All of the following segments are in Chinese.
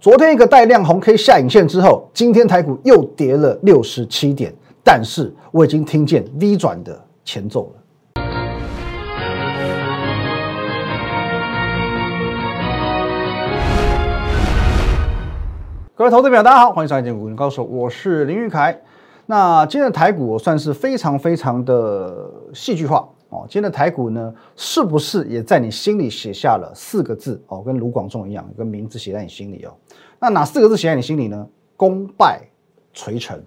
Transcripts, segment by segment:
昨天一个带量红 K 下影线之后，今天台股又跌了六十七点，但是我已经听见 V 转的前奏了。各位投资者，大家好，欢迎收看《股民高手》，我是林玉凯。那今天的台股算是非常非常的戏剧化哦。今天的台股呢，是不是也在你心里写下了四个字哦？跟卢广仲一样，一个名字写在你心里哦。那哪四个字写在你心里呢？功败垂成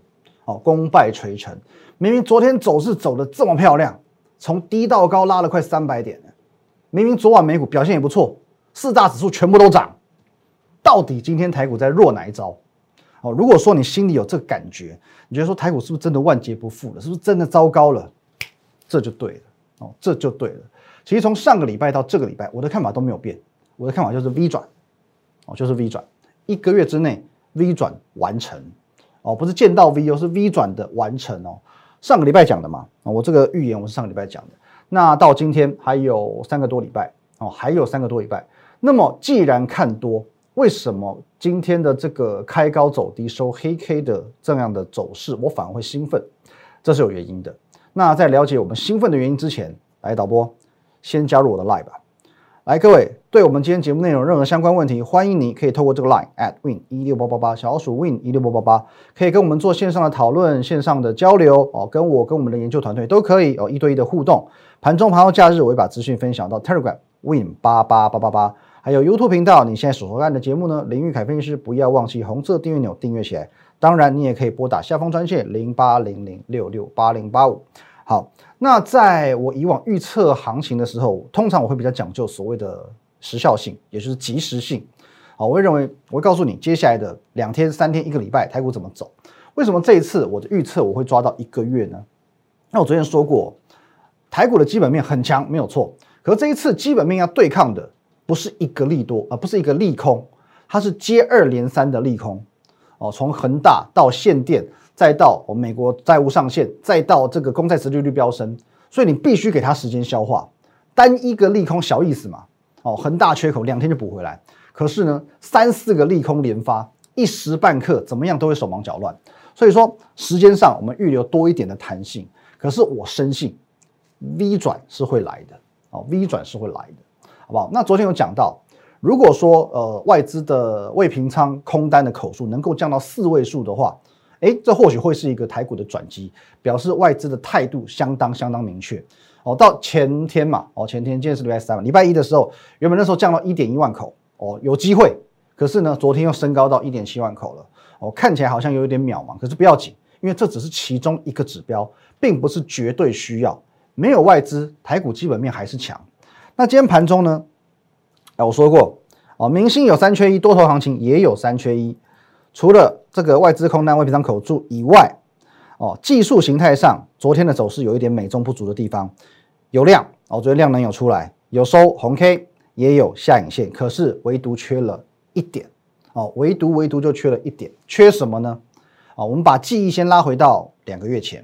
哦，功败垂成。明明昨天走势走的这么漂亮，从低到高拉了快三百点明明昨晚美股表现也不错，四大指数全部都涨。到底今天台股在弱哪一招？哦，如果说你心里有这个感觉，你觉得说台股是不是真的万劫不复了？是不是真的糟糕了？这就对了哦，这就对了。其实从上个礼拜到这个礼拜，我的看法都没有变。我的看法就是 V 转哦，就是 V 转，一个月之内 V 转完成哦，不是见到 V 哦，是 V 转的完成哦。上个礼拜讲的嘛，我这个预言我是上个礼拜讲的。那到今天还有三个多礼拜哦，还有三个多礼拜。那么既然看多，为什么今天的这个开高走低收黑 K 的这样的走势，我反而会兴奋？这是有原因的。那在了解我们兴奋的原因之前，来导播先加入我的 Live 吧。来，各位，对我们今天节目内容任何相关问题，欢迎你可以透过这个 Line at win 一六八八八小鼠 win 一六八八八，可以跟我们做线上的讨论、线上的交流哦，跟我跟我们的研究团队都可以哦，一对一的互动。盘中盘后假日，我会把资讯分享到 Telegram win 八八八八八。还有 YouTube 频道，你现在所收看的节目呢？林玉凯分析师，不要忘记红色订阅钮订阅起来。当然，你也可以拨打下方专线零八零零六六八零八五。好，那在我以往预测行情的时候，通常我会比较讲究所谓的时效性，也就是及时性。好，我会认为我会告诉你接下来的两天、三天、一个礼拜台股怎么走。为什么这一次我的预测我会抓到一个月呢？那我昨天说过，台股的基本面很强，没有错。可是这一次基本面要对抗的。不是一个利多，而不是一个利空，它是接二连三的利空哦。从恒大到限电，再到我美国债务上限，再到这个公债殖利率飙升，所以你必须给它时间消化。单一个利空小意思嘛？哦，恒大缺口两天就补回来，可是呢，三四个利空连发，一时半刻怎么样都会手忙脚乱。所以说，时间上我们预留多一点的弹性。可是我深信，V 转是会来的哦，V 转是会来的。好不好？那昨天有讲到，如果说呃外资的未平仓空单的口数能够降到四位数的话，哎，这或许会是一个台股的转机，表示外资的态度相当相当明确。哦，到前天嘛，哦前天今天是礼拜三嘛，礼拜一的时候，原本那时候降到一点一万口，哦有机会，可是呢，昨天又升高到一点七万口了，哦看起来好像有一点渺茫，可是不要紧，因为这只是其中一个指标，并不是绝对需要。没有外资，台股基本面还是强。那今天盘中呢？哎，我说过哦，明星有三缺一，多头行情也有三缺一。除了这个外资空单、未平仓口注以外，哦，技术形态上，昨天的走势有一点美中不足的地方，有量哦，昨天量能有出来，有收红 K，也有下影线，可是唯独缺了一点哦，唯独唯独就缺了一点，缺什么呢？啊，我们把记忆先拉回到两个月前。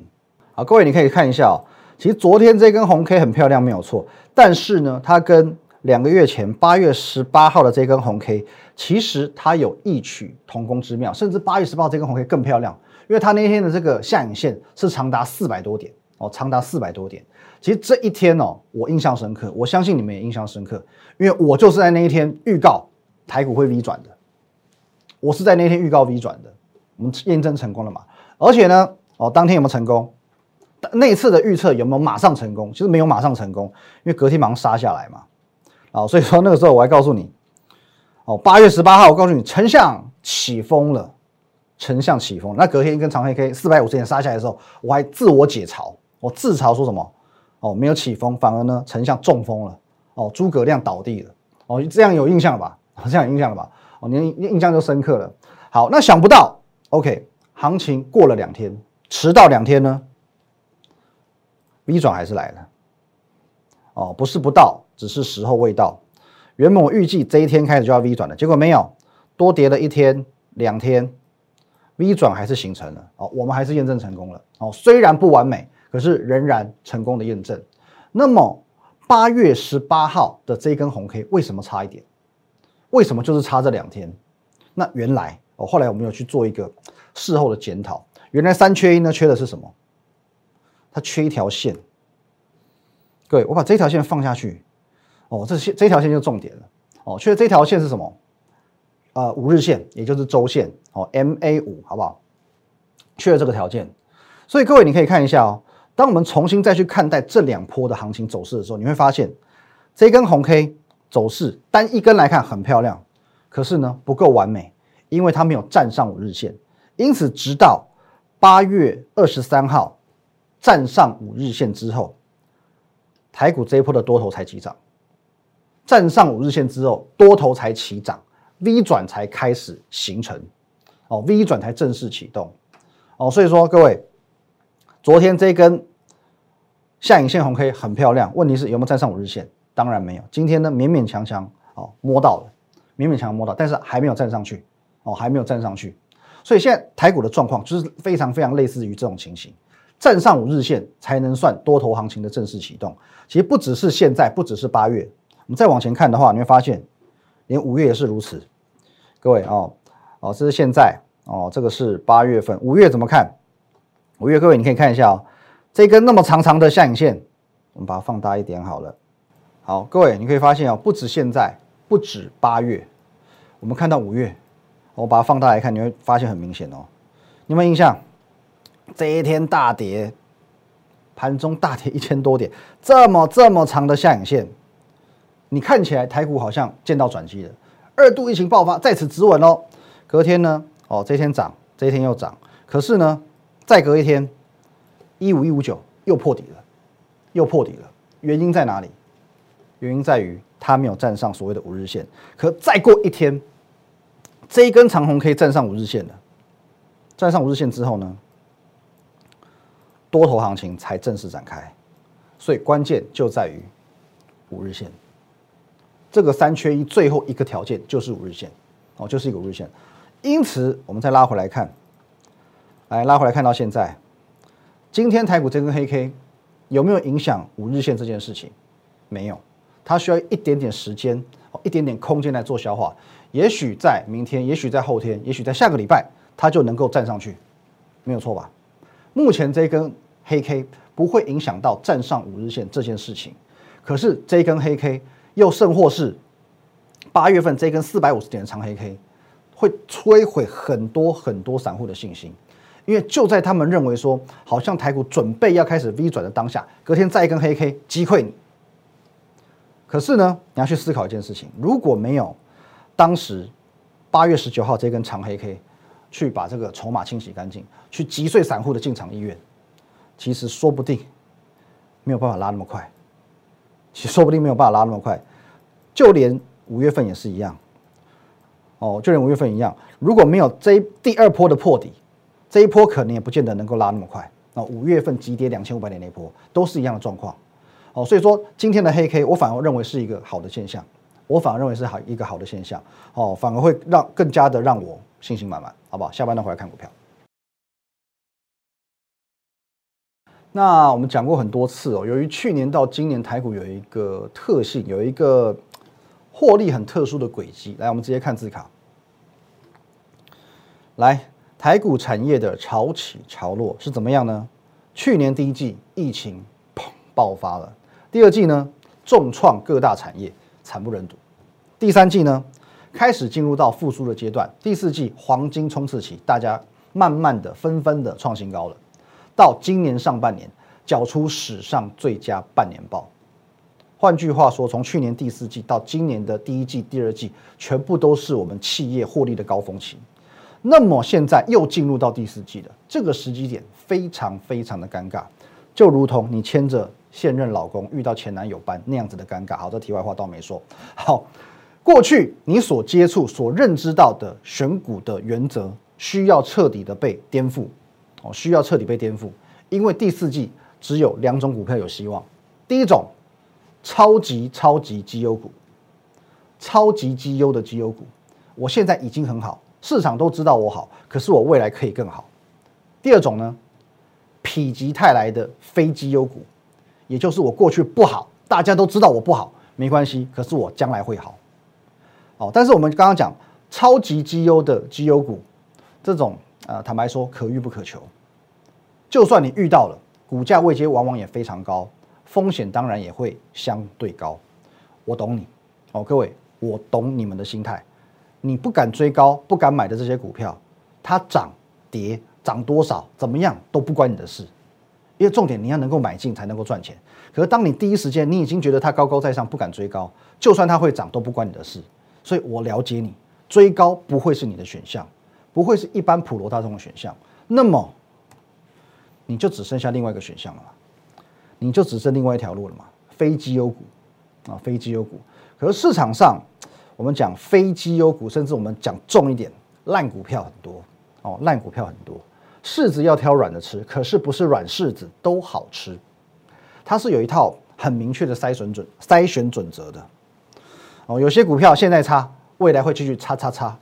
好，各位你可以看一下哦。其实昨天这根红 K 很漂亮，没有错。但是呢，它跟两个月前八月十八号的这根红 K，其实它有异曲同工之妙。甚至八月十八号这根红 K 更漂亮，因为它那天的这个下影线是长达四百多点哦，长达四百多点。其实这一天哦，我印象深刻，我相信你们也印象深刻，因为我就是在那一天预告台股会 V 转的。我是在那天预告 V 转的，我们验证成功了嘛？而且呢，哦，当天有没有成功？那次的预测有没有马上成功？其实没有马上成功，因为隔天马上杀下来嘛。啊，所以说那个时候我还告诉你，哦，八月十八号我告诉你，丞相起风了，丞相起风。那隔天一根长黑 K 四百五十点杀下来的时候，我还自我解嘲，我自嘲说什么？哦，没有起风，反而呢，丞相中风了。哦，诸葛亮倒地了。哦，这样有印象了吧？这样有印象了吧？哦，你印象就深刻了。好，那想不到，OK，行情过了两天，迟到两天呢？V 转还是来了，哦，不是不到，只是时候未到。原本我预计这一天开始就要 V 转了，结果没有，多跌了一天、两天，V 转还是形成了。哦，我们还是验证成功了。哦，虽然不完美，可是仍然成功的验证。那么八月十八号的这一根红 K 为什么差一点？为什么就是差这两天？那原来哦，后来我们有去做一个事后的检讨，原来三缺一呢，缺的是什么？它缺一条线。各位，我把这条线放下去，哦，这线这条线就重点了，哦，缺的这条线是什么？呃，五日线，也就是周线，哦，MA 五，好不好？缺了这个条件，所以各位你可以看一下哦。当我们重新再去看待这两波的行情走势的时候，你会发现这根红 K 走势单一根来看很漂亮，可是呢不够完美，因为它没有站上五日线。因此，直到八月二十三号站上五日线之后，台股这一波的多头才起涨。站上五日线之后，多头才起涨，V 转才开始形成，哦，V 转才正式启动，哦，所以说各位。昨天这根下影线红 K 很漂亮，问题是有没有站上五日线？当然没有。今天呢，勉勉强强哦摸到了，勉勉强强摸到，但是还没有站上去哦，还没有站上去。所以现在台股的状况就是非常非常类似于这种情形，站上五日线才能算多头行情的正式启动。其实不只是现在，不只是八月，我们再往前看的话，你会发现连五月也是如此。各位哦哦，这是现在哦，这个是八月份，五月怎么看？五月，各位你可以看一下哦，这根那么长长的下影线，我们把它放大一点好了。好，各位你可以发现哦，不止现在，不止八月，我们看到五月，我把它放大来看，你会发现很明显哦。有没有印象？这一天大跌，盘中大跌一千多点，这么这么长的下影线，你看起来台股好像见到转机了，二度疫情爆发在此止稳哦。隔天呢，哦，这一天涨，这一天又涨，可是呢？再隔一天，一五一五九又破底了，又破底了。原因在哪里？原因在于它没有站上所谓的五日线。可再过一天，这一根长红可以站上五日线的，站上五日线之后呢，多头行情才正式展开。所以关键就在于五日线。这个三缺一，最后一个条件就是五日线哦，就是一个五日线。因此，我们再拉回来看。来拉回来看到现在，今天台股这根黑 K 有没有影响五日线这件事情？没有，它需要一点点时间，一点点空间来做消化。也许在明天，也许在后天，也许在下个礼拜，它就能够站上去，没有错吧？目前这根黑 K 不会影响到站上五日线这件事情，可是这根黑 K 又甚或是八月份这根四百五十点的长黑 K，会摧毁很多很多散户的信心。因为就在他们认为说，好像台股准备要开始 V 转的当下，隔天再一根黑 K 击溃你。可是呢，你要去思考一件事情：如果没有当时八月十九号这根长黑 K 去把这个筹码清洗干净，去击碎散户的进场意愿，其实说不定没有办法拉那么快。其实说不定没有办法拉那么快，就连五月份也是一样。哦，就连五月份一样，如果没有这第二波的破底。这一波可能也不见得能够拉那么快。那五月份急跌两千五百点那波都是一样的状况。哦，所以说今天的黑 K 我反而认为是一个好的现象，我反而认为是好一个好的现象。哦，反而会让更加的让我信心满满，好不好？下班段回来看股票。那我们讲过很多次哦，由于去年到今年台股有一个特性，有一个获利很特殊的轨迹。来，我们直接看字卡。来。台股产业的潮起潮落是怎么样呢？去年第一季疫情砰爆发了，第二季呢重创各大产业，惨不忍睹。第三季呢开始进入到复苏的阶段，第四季黄金冲刺期，大家慢慢的纷纷的创新高了。到今年上半年，缴出史上最佳半年报。换句话说，从去年第四季到今年的第一季、第二季，全部都是我们企业获利的高峰期。那么现在又进入到第四季了，这个时机点非常非常的尴尬，就如同你牵着现任老公遇到前男友般那样子的尴尬。好，这题外话倒没说。好，过去你所接触、所认知到的选股的原则，需要彻底的被颠覆哦，需要彻底被颠覆。因为第四季只有两种股票有希望，第一种超级超级绩优股，超级绩优的绩优股，我现在已经很好。市场都知道我好，可是我未来可以更好。第二种呢，否极泰来的非绩优股，也就是我过去不好，大家都知道我不好，没关系，可是我将来会好。哦，但是我们刚刚讲超级绩优的绩优股，这种呃，坦白说可遇不可求。就算你遇到了，股价位阶往往也非常高，风险当然也会相对高。我懂你哦，各位，我懂你们的心态。你不敢追高、不敢买的这些股票，它涨跌涨多少怎么样都不关你的事，因为重点你要能够买进才能够赚钱。可是当你第一时间你已经觉得它高高在上，不敢追高，就算它会涨都不关你的事。所以我了解你，追高不会是你的选项，不会是一般普罗大众的选项。那么你就只剩下另外一个选项了嘛？你就只剩另外一条路了嘛？非绩优股啊，非绩优股。可是市场上。我们讲非绩优股，甚至我们讲重一点，烂股票很多哦，烂股票很多，柿子要挑软的吃，可是不是软柿子都好吃，它是有一套很明确的筛选准筛选准则的哦。有些股票现在差，未来会继续差差差，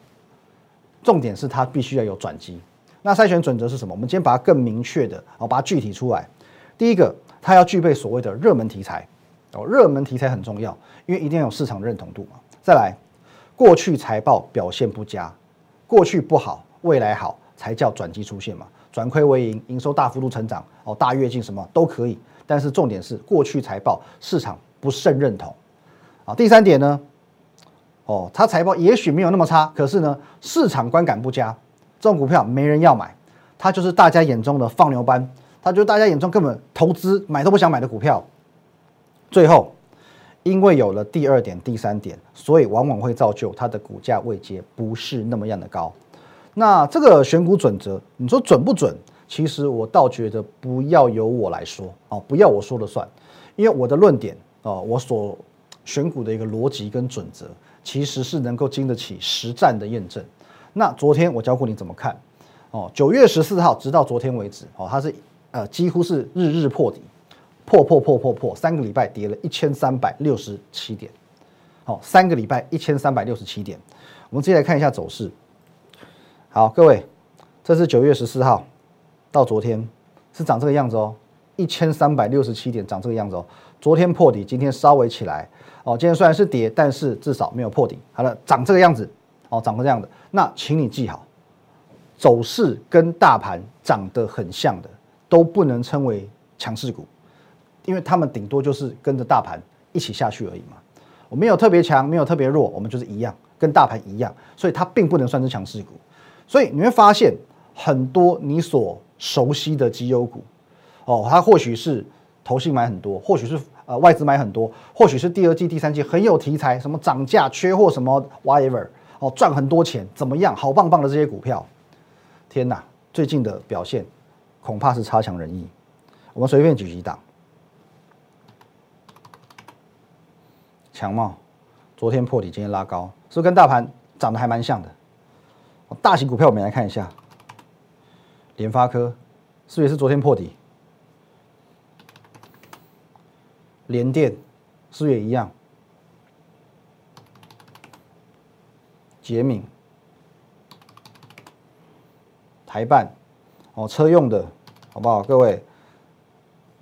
重点是它必须要有转机。那筛选准则是什么？我们今天把它更明确的哦，把它具体出来。第一个，它要具备所谓的热门题材哦，热门题材很重要，因为一定要有市场认同度嘛。再来。过去财报表现不佳，过去不好，未来好才叫转机出现嘛？转亏为盈，营收大幅度成长，哦，大跃进什么都可以。但是重点是过去财报市场不甚认同，啊，第三点呢，哦，它财报也许没有那么差，可是呢，市场观感不佳，这种股票没人要买，它就是大家眼中的放牛班，它就是大家眼中根本投资买都不想买的股票，最后。因为有了第二点、第三点，所以往往会造就它的股价位阶不是那么样的高。那这个选股准则，你说准不准？其实我倒觉得不要由我来说哦，不要我说了算，因为我的论点哦，我所选股的一个逻辑跟准则，其实是能够经得起实战的验证。那昨天我教过你怎么看哦，九月十四号直到昨天为止哦，它是呃几乎是日日破底。破破破破破，三个礼拜跌了一千三百六十七点，好，三个礼拜一千三百六十七点。我们直接来看一下走势。好，各位，这是九月十四号到昨天是长这个样子哦，一千三百六十七点长这个样子哦。昨天破底，今天稍微起来哦。今天虽然是跌，但是至少没有破底。好了，长这个样子哦，长成这样的。那请你记好，走势跟大盘长得很像的，都不能称为强势股。因为他们顶多就是跟着大盘一起下去而已嘛，我没有特别强，没有特别弱，我们就是一样，跟大盘一样，所以它并不能算是强势股。所以你会发现很多你所熟悉的绩优股，哦，它或许是投信买很多，或许是呃外资买很多，或许是第二季、第三季很有题材，什么涨价、缺货什么 whatever，哦，赚很多钱，怎么样，好棒棒的这些股票，天哪，最近的表现恐怕是差强人意。我们随便举几档。强茂，昨天破底，今天拉高，是不是跟大盘长得还蛮像的？大型股票我们来看一下，联发科是不是也是昨天破底？联电是不也一样？捷敏、台办，哦，车用的好不好？各位，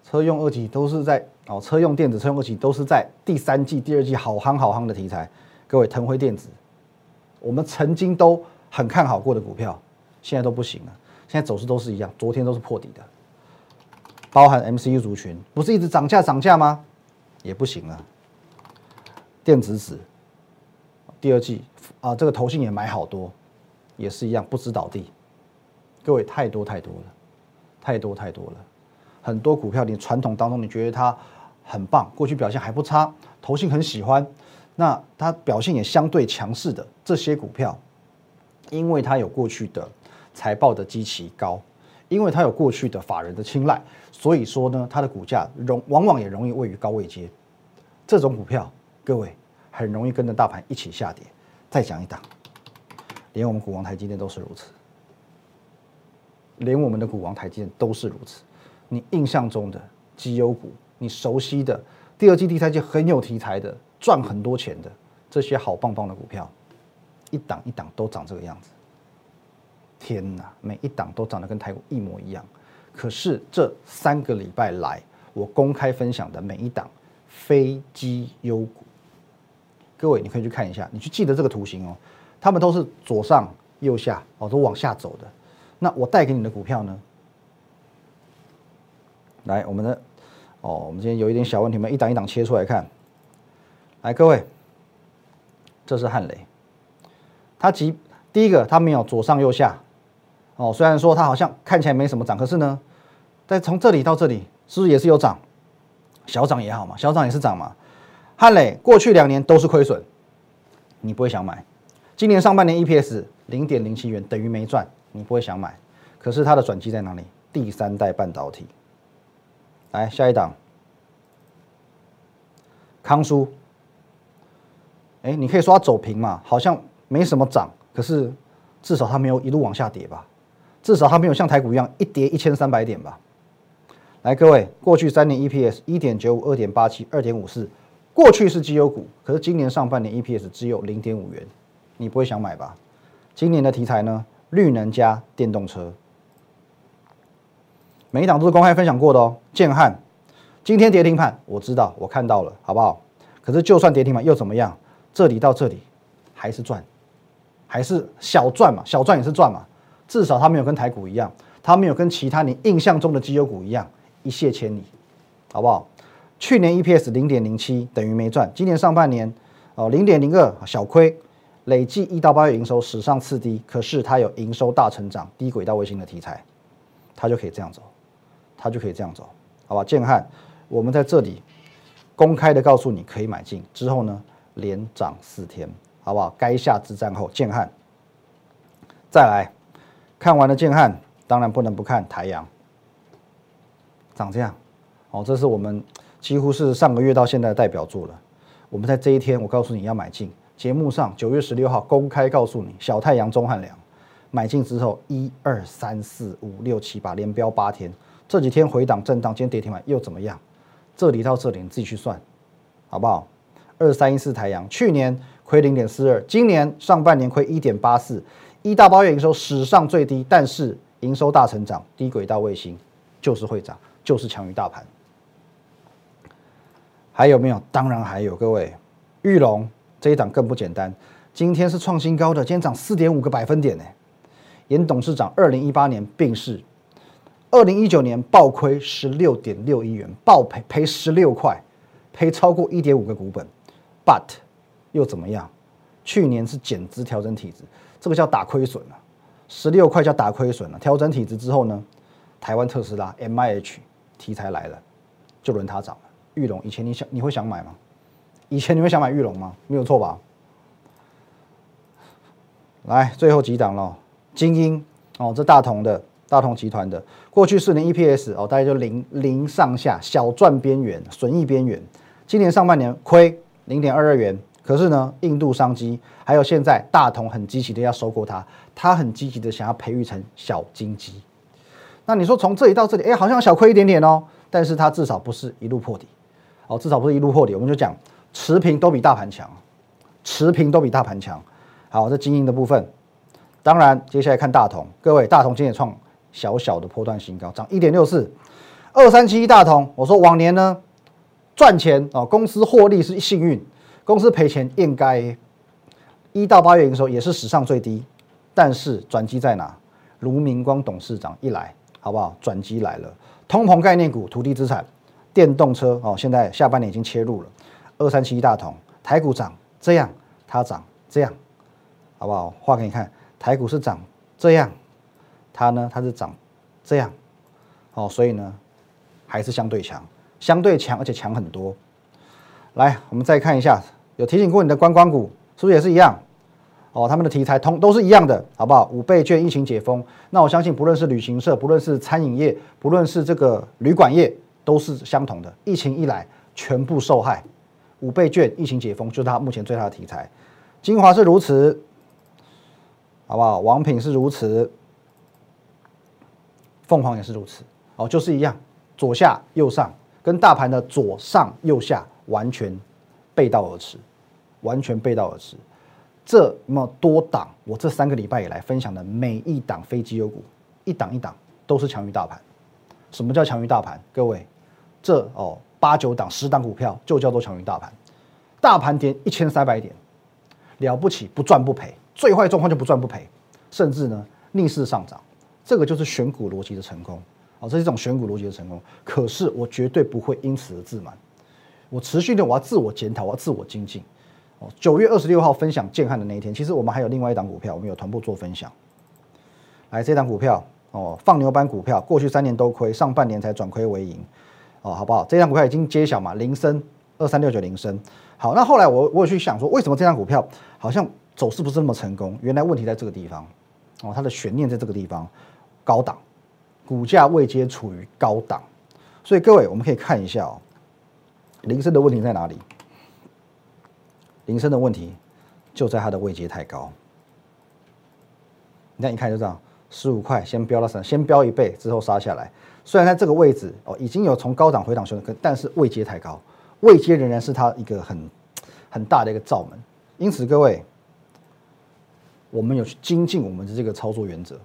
车用二级都是在。哦，车用电子、车用二级都是在第三季、第二季好夯好夯的题材。各位，腾辉电子，我们曾经都很看好过的股票，现在都不行了。现在走势都是一样，昨天都是破底的。包含 MCU 族群，不是一直涨价涨价吗？也不行了。电子纸，第二季啊，这个投信也买好多，也是一样不知倒地。各位，太多太多了，太多太多了。很多股票，你传统当中你觉得它很棒，过去表现还不差，投信很喜欢，那它表现也相对强势的这些股票，因为它有过去的财报的基期高，因为它有过去的法人的青睐，所以说呢，它的股价容往往也容易位于高位阶。这种股票，各位很容易跟着大盘一起下跌。再讲一档，连我们股王台积电都是如此，连我们的股王台积电都是如此。你印象中的绩优股，你熟悉的第二季、第三季很有题材的、赚很多钱的这些好棒棒的股票，一档一档都长这个样子。天哪，每一档都长得跟台股一模一样。可是这三个礼拜来，我公开分享的每一档非绩优股，各位你可以去看一下，你去记得这个图形哦。他们都是左上右下哦，都往下走的。那我带给你的股票呢？来，我们的哦，我们今天有一点小问题，我们一档一档切出来看。来，各位，这是汉雷，它即第一个，它没有左上右下哦，虽然说它好像看起来没什么涨，可是呢，在从这里到这里，是不是也是有涨？小涨也好嘛，小涨也是涨嘛。汉磊过去两年都是亏损，你不会想买。今年上半年 EPS 零点零七元，等于没赚，你不会想买。可是它的转机在哪里？第三代半导体。来下一档，康叔。哎，你可以说它走平嘛，好像没什么涨，可是至少它没有一路往下跌吧？至少它没有像台股一样一跌一千三百点吧？来，各位，过去三年 EPS 一点九五、二点八七、二点五四，过去是绩优股，可是今年上半年 EPS 只有零点五元，你不会想买吧？今年的题材呢？绿能加电动车，每一档都是公开分享过的哦。建汉今天跌停板，我知道，我看到了，好不好？可是就算跌停板又怎么样？这里到这里还是赚，还是小赚嘛？小赚也是赚嘛？至少它没有跟台股一样，它没有跟其他你印象中的绩优股一样。一泻千里，好不好？去年 EPS 零点零七等于没赚，今年上半年哦零点零二小亏，累计一到八月营收史上次低，可是它有营收大成长、低轨道卫星的题材，它就可以这样走，它就可以这样走，好吧？建汉，我们在这里公开的告诉你可以买进，之后呢连涨四天，好不好？该下之战后，建汉再来看完了建汉，当然不能不看台阳。长这样，哦，这是我们几乎是上个月到现在的代表作了。我们在这一天，我告诉你要买进。节目上九月十六号公开告诉你，小太阳钟汉良买进之后，一二三四五六七八连标八天，这几天回档震荡，今天跌停板又怎么样？这里到这里你自己去算，好不好？二三一四太阳去年亏零点四二，今年上半年亏一点八四，一到八月营收史上最低，但是营收大成长，低轨道卫星就是会涨。就是强于大盘，还有没有？当然还有，各位，玉龙这一档更不简单，今天是创新高的，今天涨四点五个百分点呢。严董事长二零一八年病逝，二零一九年暴亏十六点六亿元，暴赔赔十六块，赔超过一点五个股本，but 又怎么样？去年是减资调整体质，这个叫打亏损了，十六块叫打亏损了。调整体质之后呢，台湾特斯拉 M I H。题材来了，就轮它涨。玉龙以前你想你会想买吗？以前你会想买玉龙吗？没有错吧？来，最后几档了，精英哦，这大同的大同集团的，过去四年 EPS 哦，大概就零零上下，小赚边缘，损益边缘。今年上半年亏零点二二元，可是呢，印度商机还有现在大同很积极的要收购它，它很积极的想要培育成小金鸡。那你说从这里到这里，哎，好像小亏一点点哦，但是它至少不是一路破底，哦，至少不是一路破底。我们就讲持平都比大盘强，持平都比大盘强。好，这经营的部分，当然接下来看大同，各位，大同今天也创小小的波段新高，涨一点六四，二三七一大同。我说往年呢赚钱哦，公司获利是幸运，公司赔钱应该一到八月营收也是史上最低，但是转机在哪？卢明光董事长一来。好不好？转机来了，通膨概念股、土地资产、电动车哦，现在下半年已经切入了。二三七一大同，台股涨这样，它涨这样，好不好？画给你看，台股是涨这样，它呢，它是涨这样，哦，所以呢，还是相对强，相对强，而且强很多。来，我们再看一下，有提醒过你的观光股，是不是也是一样？哦，他们的题材通都是一样的，好不好？五倍券疫情解封，那我相信不论是旅行社，不论是餐饮业，不论是这个旅馆业，都是相同的。疫情一来，全部受害。五倍券疫情解封，就是它目前最大的题材。精华是如此，好不好？王品是如此，凤凰也是如此。哦，就是一样，左下右上，跟大盘的左上右下完全背道而驰，完全背道而驰。这么多档，我这三个礼拜以来分享的每一档非绩优股，一档一档都是强于大盘。什么叫强于大盘？各位，这哦八九档十档股票就叫做强于大盘。大盘跌一千三百点，了不起，不赚不赔，最坏状况就不赚不赔，甚至呢逆势上涨，这个就是选股逻辑的成功。哦，这是一种选股逻辑的成功。可是我绝对不会因此而自满，我持续的我要自我检讨，我要自我精进。哦，九月二十六号分享建汉的那一天，其实我们还有另外一档股票，我们有同步做分享。来，这档股票哦，放牛班股票，过去三年都亏，上半年才转亏为盈。哦，好不好？这张股票已经揭晓嘛？铃声二三六九铃声。好，那后来我我有去想说，为什么这张股票好像走势不是那么成功？原来问题在这个地方哦，它的悬念在这个地方，高档。股价位阶处于高档，所以各位我们可以看一下哦，铃声的问题在哪里？铃声的问题就在它的位阶太高。你看一看就知道，十五块先飙到三，先飙一倍之后杀下来。虽然在这个位置哦，已经有从高档回档修正，但是位阶太高，位阶仍然是它一个很很大的一个罩门。因此各位，我们有去精进我们的这个操作原则。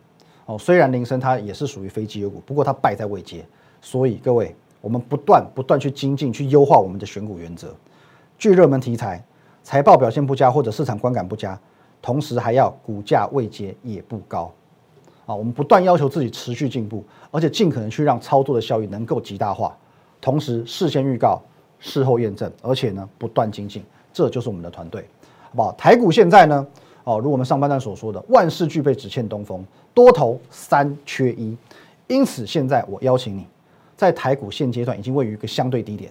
哦，虽然铃声它也是属于非绩优股，不过它败在位阶，所以各位，我们不断不断去精进，去优化我们的选股原则。具热门题材，财报表现不佳或者市场观感不佳，同时还要股价位阶也不高。啊，我们不断要求自己持续进步，而且尽可能去让操作的效益能够极大化，同时事先预告，事后验证，而且呢不断精进，这就是我们的团队，好不好？台股现在呢？哦，如我们上半段所说的，万事俱备，只欠东风，多头三缺一。因此，现在我邀请你，在台股现阶段已经位于一个相对低点，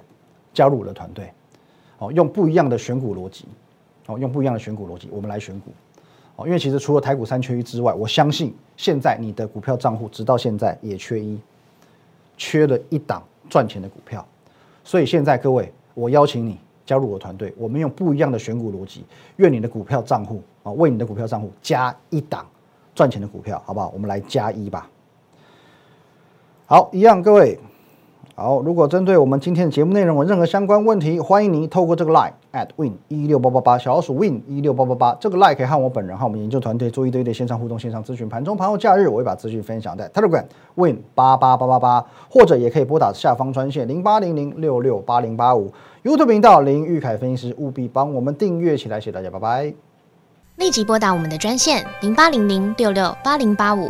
加入我的团队。哦，用不一样的选股逻辑，哦，用不一样的选股逻辑，我们来选股。哦，因为其实除了台股三缺一之外，我相信现在你的股票账户直到现在也缺一，缺了一档赚钱的股票。所以现在各位，我邀请你。加入我团队，我们用不一样的选股逻辑，愿你的股票账户啊，为你的股票账户加一档赚钱的股票，好不好？我们来加一吧。好，一样，各位。好，如果针对我们今天的节目内容有任何相关问题，欢迎您透过这个 line at win 一六八八八小老鼠 win 一六八八八这个 line 可以和我本人和我们研究团队做一堆的线上互动、线上咨询。盘中、盘后、假日，我会把资讯分享在 Telegram win 八八八八八，或者也可以拨打下方专线零八零零六六八零八五 YouTube 频道林玉凯分析师，务必帮我们订阅起来，谢谢大家，拜拜。立即拨打我们的专线零八零零六六八零八五。